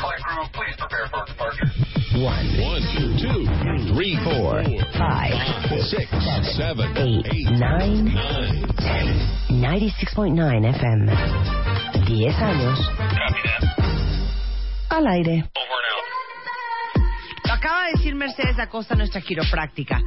Flight crew, please prepare for departure. One, One, two, three, four, five, six, seven, eight, eight, nine, nine, ten. 96.9 FM. 10 años Copy that. al aire. Over and out. Lo acaba de decir Mercedes Acosta, nuestra quiropráctica.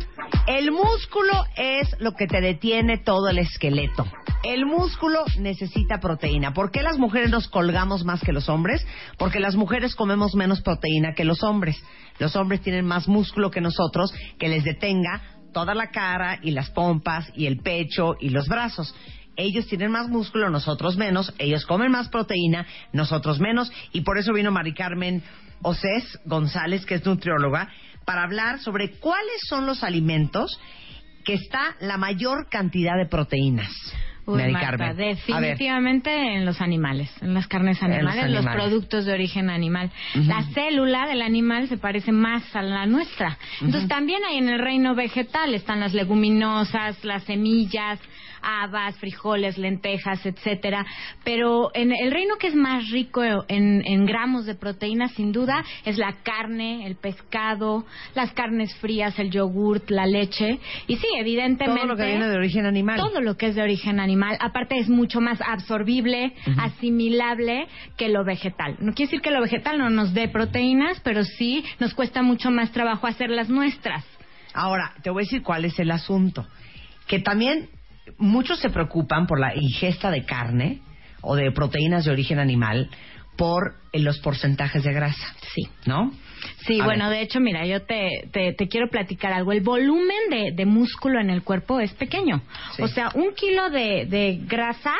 El músculo es lo que te detiene todo el esqueleto. El músculo necesita proteína. ¿Por qué las mujeres nos colgamos más que los hombres? Porque las mujeres comemos menos proteína que los hombres. Los hombres tienen más músculo que nosotros que les detenga toda la cara y las pompas y el pecho y los brazos. Ellos tienen más músculo, nosotros menos. Ellos comen más proteína, nosotros menos. Y por eso vino Mari Carmen Océs González, que es nutrióloga, para hablar sobre cuáles son los alimentos que está la mayor cantidad de proteínas. Uy, Mari Marta, Carmen. Definitivamente en los animales, en las carnes En los animales, los, animales. productos de origen animal. La célula del animal se parece más a la nuestra. Entonces también hay en el reino vegetal, están las leguminosas, las semillas, habas, frijoles, lentejas, etcétera. Pero en el reino que es más rico en, en gramos de proteína, sin duda, es la carne, el pescado, las carnes frías, el yogurt, la leche. Y sí, evidentemente. Todo lo que viene de origen animal. Todo lo que es de origen animal. Aparte es mucho más absorbible, asimilable que lo vegetal. No quiere decir que lo vegetal no nos dé proteínas, pero sí nos cuesta mucho más trabajo hacer las nuestras. Ahora, te voy a decir cuál es el asunto. Que también muchos se preocupan por la ingesta de carne o de proteínas de origen animal por eh, los porcentajes de grasa. Sí. ¿No? Sí, A bueno, ver. de hecho, mira, yo te, te, te quiero platicar algo. El volumen de, de músculo en el cuerpo es pequeño. Sí. O sea, un kilo de, de grasa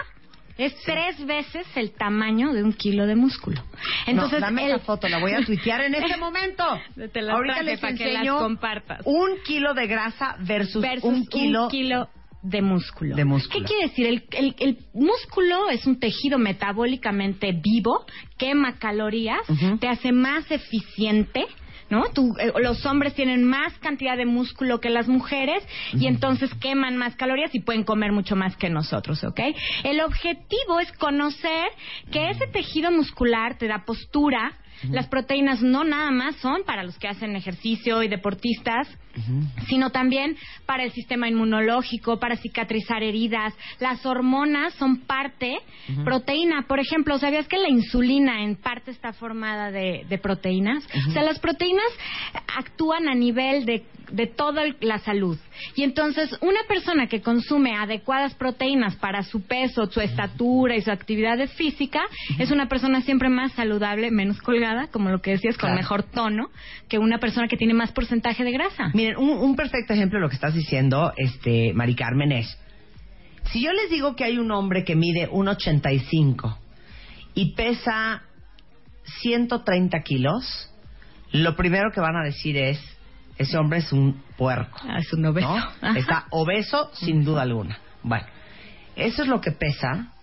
es tres veces el tamaño de un kilo de músculo. Entonces, no, dame el- la foto, la voy a tuitear en este momento. Te Ahorita les para que las enseño compartas. un kilo de grasa versus, versus un kilo. De músculo. de músculo. ¿Qué quiere decir? El, el- el músculo es un tejido metabólicamente vivo, quema calorías, te hace más eficiente. ¿No? Tú, eh, los hombres tienen más cantidad de músculo que las mujeres y entonces queman más calorías y pueden comer mucho más que nosotros, ¿ok? El objetivo es conocer que ese tejido muscular te da postura. Las proteínas no nada más son para los que hacen ejercicio y deportistas, sino también para el sistema inmunológico, para cicatrizar heridas. Las hormonas son parte, proteína. Por ejemplo, ¿sabías que la insulina en parte está formada de, de proteínas? O sea, las proteínas actúan a nivel de, de toda la salud. Y entonces, una persona que consume adecuadas proteínas para su peso, su estatura y su actividad física, es una persona siempre más saludable, menos colgada, como lo que decías, con mejor tono, que una persona que tiene más porcentaje de grasa. Miren, un, un perfecto ejemplo de lo que estás diciendo, este, Mari Carmen, es si yo les digo que hay un hombre que mide 1,85 y pesa 130 kilos, lo primero que van a decir es ese hombre es un puerco. Ah, es un obeso. Está obeso sin duda alguna. Bueno, eso es lo que pesa,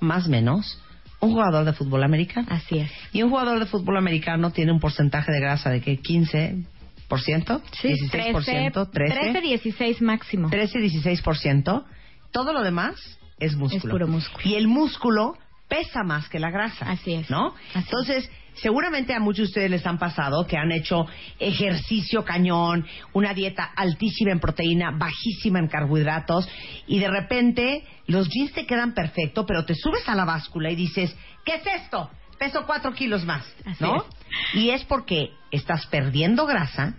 más o menos, un jugador de fútbol americano. Así es. Y un jugador de fútbol americano tiene un porcentaje de grasa de que 15%, 16%, 13, 13, 16 máximo. 13, 16%. Todo lo demás es músculo. Es puro músculo. Y el músculo pesa más que la grasa. Así es. ¿No? Así Entonces, seguramente a muchos de ustedes les han pasado que han hecho ejercicio cañón, una dieta altísima en proteína, bajísima en carbohidratos, y de repente los jeans te quedan perfecto, pero te subes a la báscula y dices, ¿qué es esto? Peso cuatro kilos más, ¿no? Y es porque estás perdiendo grasa,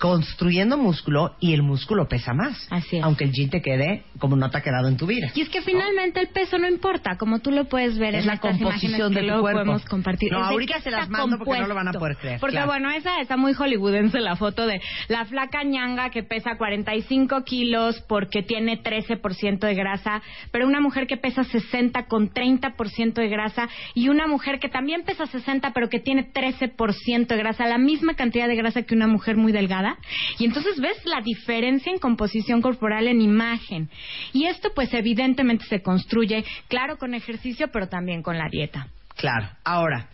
construyendo músculo y el músculo pesa más. Así es. Aunque el jean te quede como no te ha quedado en tu vida. Y es que finalmente el peso no importa, como tú lo puedes ver Es en la estas composición imágenes que de tu luego cuerpo. podemos compartir. No, ahorita se las mando porque no lo van a poder creer, Porque claro. bueno, esa está muy hollywoodense la foto de la flaca ñanga que pesa 45 kilos porque tiene 13% de grasa, pero una mujer que pesa 60 con 30% de grasa y una mujer que también pesa 60 pero que tiene 13% de grasa, la misma cantidad de grasa que una mujer muy delgada. Y entonces ves la diferencia en composición corporal en imagen. Y esto pues evidentemente se construye, claro, con ejercicio, pero también con la dieta. Claro. Ahora,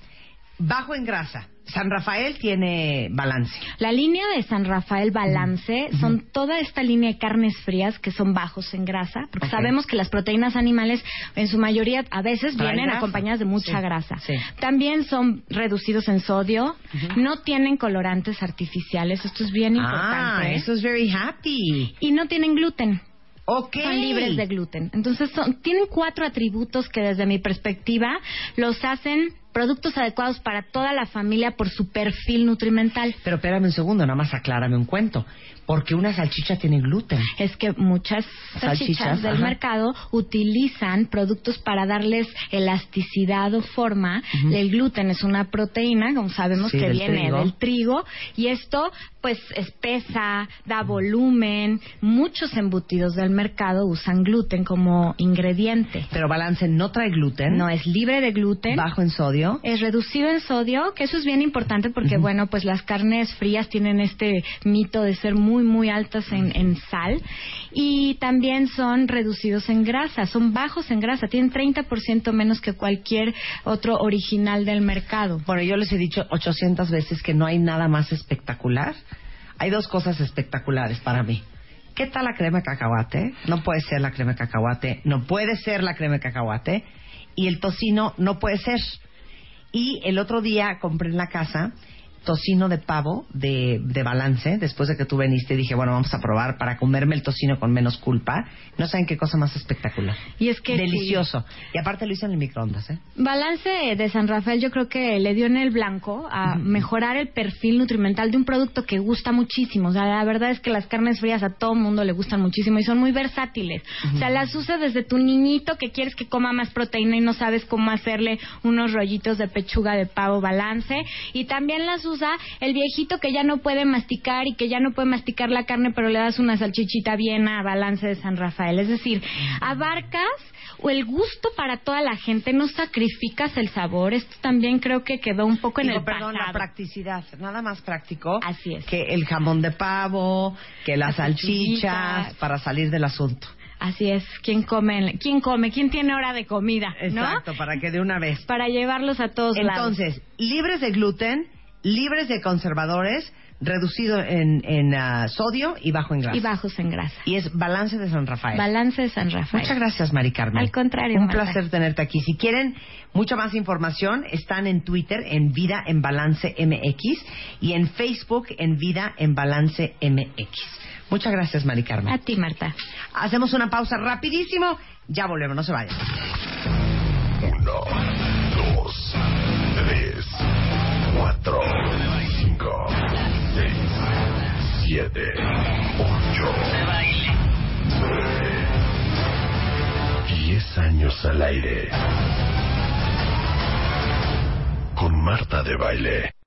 bajo en grasa. San Rafael tiene balance. La línea de San Rafael Balance son toda esta línea de carnes frías que son bajos en grasa, porque sabemos que las proteínas animales en su mayoría a veces Traen vienen grasa. acompañadas de mucha Sí, grasa. sí. También son reducidos en sodio, no tienen colorantes artificiales, esto es bien Ah, importante. eso es very happy. Y no tienen gluten. Ok. Son libres de gluten. Entonces, son- tienen cuatro atributos que desde mi perspectiva los hacen productos adecuados para toda la familia por su perfil nutrimental. Pero espérame un segundo, nada más aclárame un cuento. Porque una salchicha tiene gluten. es que muchas salchichas, Salchichas, del ajá. mercado utilizan productos para darles elasticidad o forma. El gluten es una proteína, como sabemos Sí, que viene trigo. del trigo y esto pues espesa, da volumen. Muchos embutidos del mercado usan gluten como ingrediente. Pero balance no trae gluten. No es libre de gluten. Bajo en sodio. Es reducido en sodio, que eso es bien importante porque, bueno, pues las carnes frías tienen este mito de ser muy, muy altas en, en sal. Y también son reducidos en grasa, son bajos en grasa, tienen 30% menos que cualquier otro original del mercado. Bueno, yo les he dicho 800 veces que no hay nada más espectacular. Hay dos cosas espectaculares para mí. ¿Qué tal la crema cacahuate? No puede ser la crema cacahuate, no puede ser la crema de cacahuate. Y el tocino no puede ser. Y el otro día compré en la casa tocino de pavo de, de balance. Después de que tú veniste, dije, bueno, vamos a probar para comerme el tocino con menos culpa. No saben qué cosa más espectacular. Y es que Delicioso. Y aparte lo hice en el microondas, ¿eh? Balance de San Rafael yo creo que le dio en el blanco a mejorar el perfil nutrimental de un producto que gusta muchísimo. O sea, la verdad es que las carnes frías a todo mundo le gustan muchísimo y son muy versátiles. O sea, las usas desde tu niñito que quieres que coma más proteína y no sabes cómo hacerle unos rollitos de pechuga de pavo balance. Y también las usa el viejito que ya no puede masticar y que ya no puede masticar la carne, pero le das una salchichita bien a balance de San Rafael. Es decir, abarcas o el gusto para toda la gente, no sacrificas el sabor. Esto también creo que quedó un poco en el perdón, la practicidad, nada más práctico Así es. que el jamón de pavo, que las, Las salchichas, para salir del asunto. Así es. ¿Quién come? ¿Quién come? ¿Quién tiene hora de comida? ¿no? Exacto, para que de una vez. Para llevarlos a todos lados. Entonces, libres de gluten, libres de conservadores, reducido en, en ah, sodio y bajo en grasa. Y bajos en grasa. Y es balance de San Rafael. Balance de San Rafael. Muchas gracias, Mari Carmen. Al contrario, Un Marta. placer tenerte aquí. Si quieren mucha más información, están en Twitter en Vida en Balance MX y en Facebook en Vida en Balance MX. Muchas gracias, Mari Carmen. A ti, Marta. Hacemos una pausa rapidísimo. Ya volvemos, no se vayan. Uno, siete, ocho, nueve, diez años al aire. Con Marta de baile.